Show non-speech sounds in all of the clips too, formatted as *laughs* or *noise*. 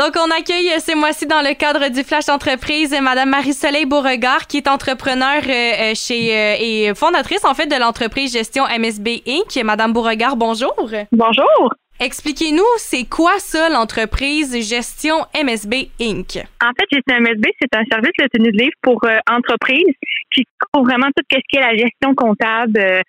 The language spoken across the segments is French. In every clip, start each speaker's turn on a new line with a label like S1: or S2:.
S1: Donc, on accueille ce mois-ci dans le cadre du Flash Entreprise Madame Marie-Soleil Beauregard, qui est entrepreneur euh, euh, chez euh, et fondatrice, en fait, de l'entreprise Gestion MSB Inc. Madame Beauregard, bonjour.
S2: Bonjour.
S1: Expliquez-nous, c'est quoi ça, l'entreprise Gestion MSB Inc??
S2: En fait, Gestion MSB, c'est un service de tenue de livre pour entreprises qui couvre vraiment tout ce qui est la gestion comptable,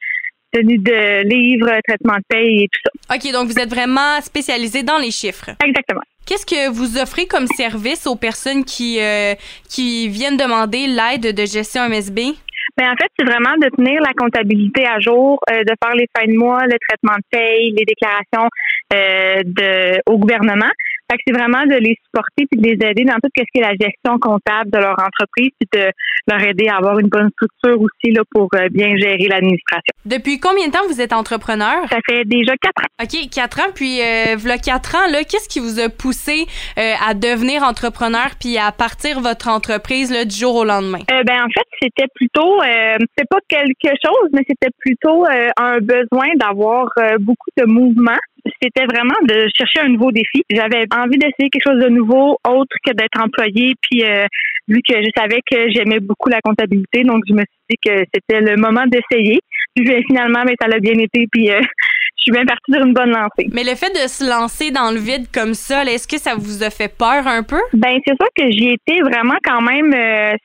S2: tenue de livres, traitement de paye et tout ça.
S1: OK, donc vous êtes vraiment spécialisé dans les chiffres.
S2: Exactement.
S1: Qu'est-ce que vous offrez comme service aux personnes qui, euh, qui viennent demander l'aide de gestion MSB?
S2: Bien, en fait, c'est vraiment de tenir la comptabilité à jour, euh, de faire les fins de mois, le traitement de paye, les déclarations euh, de, au gouvernement. Fait que c'est vraiment de les supporter puis de les aider dans tout ce qui est la gestion comptable de leur entreprise puis de leur aider à avoir une bonne structure aussi là, pour euh, bien gérer l'administration.
S1: Depuis combien de temps vous êtes entrepreneur?
S2: Ça fait déjà quatre ans.
S1: OK, quatre ans. Puis, euh, voilà quatre ans, là, qu'est-ce qui vous a poussé euh, à devenir entrepreneur puis à partir votre entreprise là, du jour au lendemain?
S2: Euh, ben, en fait, c'était plutôt, euh, c'est pas quelque chose, mais c'était plutôt un besoin d'avoir beaucoup de mouvement c'était vraiment de chercher un nouveau défi. J'avais envie d'essayer quelque chose de nouveau, autre que d'être employé. Puis euh, vu que je savais que j'aimais beaucoup la comptabilité, donc je me suis dit que c'était le moment d'essayer. Puis ben, finalement, mais ben, ça l'a bien été. Puis euh, *laughs* je suis bien partie sur une bonne lancée.
S1: Mais le fait de se lancer dans le vide comme ça, est-ce que ça vous a fait peur un peu?
S2: Ben c'est sûr que j'y étais vraiment quand même euh,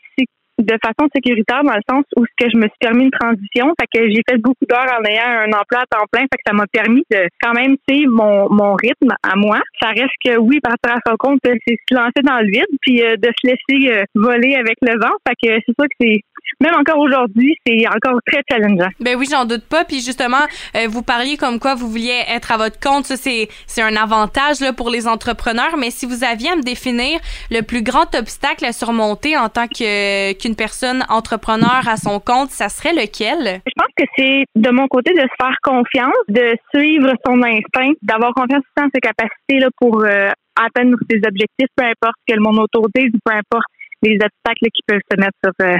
S2: de façon sécuritaire dans le sens où ce que je me suis permis une transition, fait que j'ai fait beaucoup d'heures en ayant un emploi à temps plein, fait que ça m'a permis de quand même suivre mon, mon rythme à moi. Ça reste que oui, partir à son compte, c'est se lancer dans le vide, puis euh, de se laisser euh, voler avec le vent. Fait que c'est sûr que c'est même encore aujourd'hui, c'est encore très challengeant.
S1: Ben oui, j'en doute pas. Puis justement, euh, vous parliez comme quoi vous vouliez être à votre compte. Ça, c'est, c'est un avantage là, pour les entrepreneurs. Mais si vous aviez à me définir le plus grand obstacle à surmonter en tant que, qu'une personne entrepreneur à son compte, ça serait lequel?
S2: Je pense que c'est de mon côté de se faire confiance, de suivre son instinct, d'avoir confiance en ses capacités là, pour euh, atteindre ses objectifs, peu importe ce que le monde autour dise, peu importe les obstacles qui peuvent se mettre sur, euh,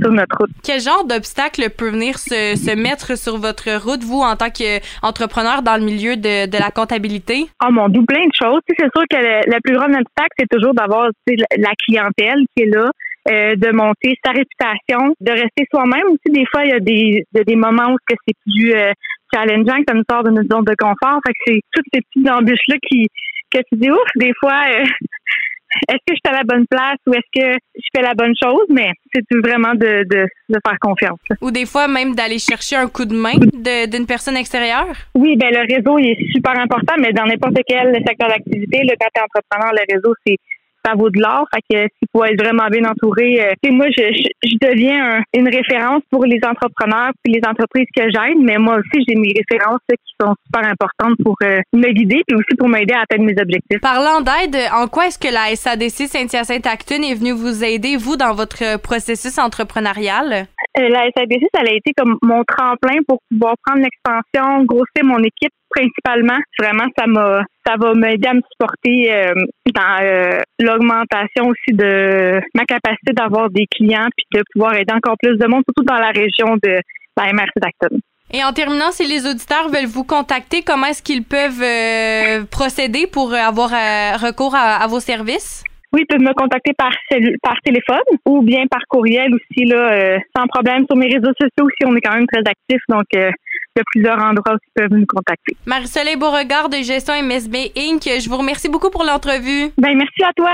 S2: sur notre route.
S1: Quel genre d'obstacle peut venir se, se, mettre sur votre route, vous, en tant qu'entrepreneur dans le milieu de, de la comptabilité?
S2: Oh mon dieu, plein de choses. C'est sûr que le, plus grand obstacle, c'est toujours d'avoir la clientèle qui est là. Euh, de monter sa réputation, de rester soi-même aussi. Des fois, il y a des, des moments où c'est plus euh, challengeant, que ça nous sort de notre zone de confort. Fait que c'est toutes ces petites embûches-là qui que tu dis ouf, des fois, euh, *laughs* est-ce que je suis à la bonne place ou est-ce que je fais la bonne chose, mais c'est vraiment de, de, de, faire confiance.
S1: Ou des fois même d'aller chercher un coup de main d'une personne extérieure?
S2: Oui, ben le réseau il est super important, mais dans n'importe quel secteur d'activité, quand tu es entrepreneur, le réseau, c'est ça vaut de l'or. Fait que s'il faut être vraiment bien entouré, euh, moi, je, je, deviens une référence pour les entrepreneurs puis les entreprises que j'aide, mais moi aussi, j'ai mes références qui sont super importantes pour euh, me guider puis aussi pour m'aider à atteindre mes objectifs.
S1: Parlant d'aide, en quoi est-ce que la SADC Saint-Hyacinthe-Acton est venue vous aider, vous, dans votre processus entrepreneurial?
S2: Euh, la SADC, ça a été comme mon tremplin pour pouvoir prendre l'expansion, grossir mon équipe principalement. Vraiment, ça m'a, ça va m'aider à me supporter euh, dans euh, l'augmentation aussi de ma capacité d'avoir des clients puis de pouvoir aider encore plus de monde, surtout dans la région de la MRC d'Acton.
S1: Et en terminant, si les auditeurs veulent vous contacter, comment est-ce qu'ils peuvent procéder pour avoir recours à vos services?
S2: Oui, ils peuvent me contacter par, par téléphone ou bien par courriel aussi, là, euh, sans problème. Sur mes réseaux sociaux aussi, on est quand même très actifs, donc euh, il y a plusieurs endroits où ils peuvent nous contacter.
S1: Marie-Soleil Beauregard de Gestion MSB Inc., je vous remercie beaucoup pour l'entrevue.
S2: Ben, merci à toi.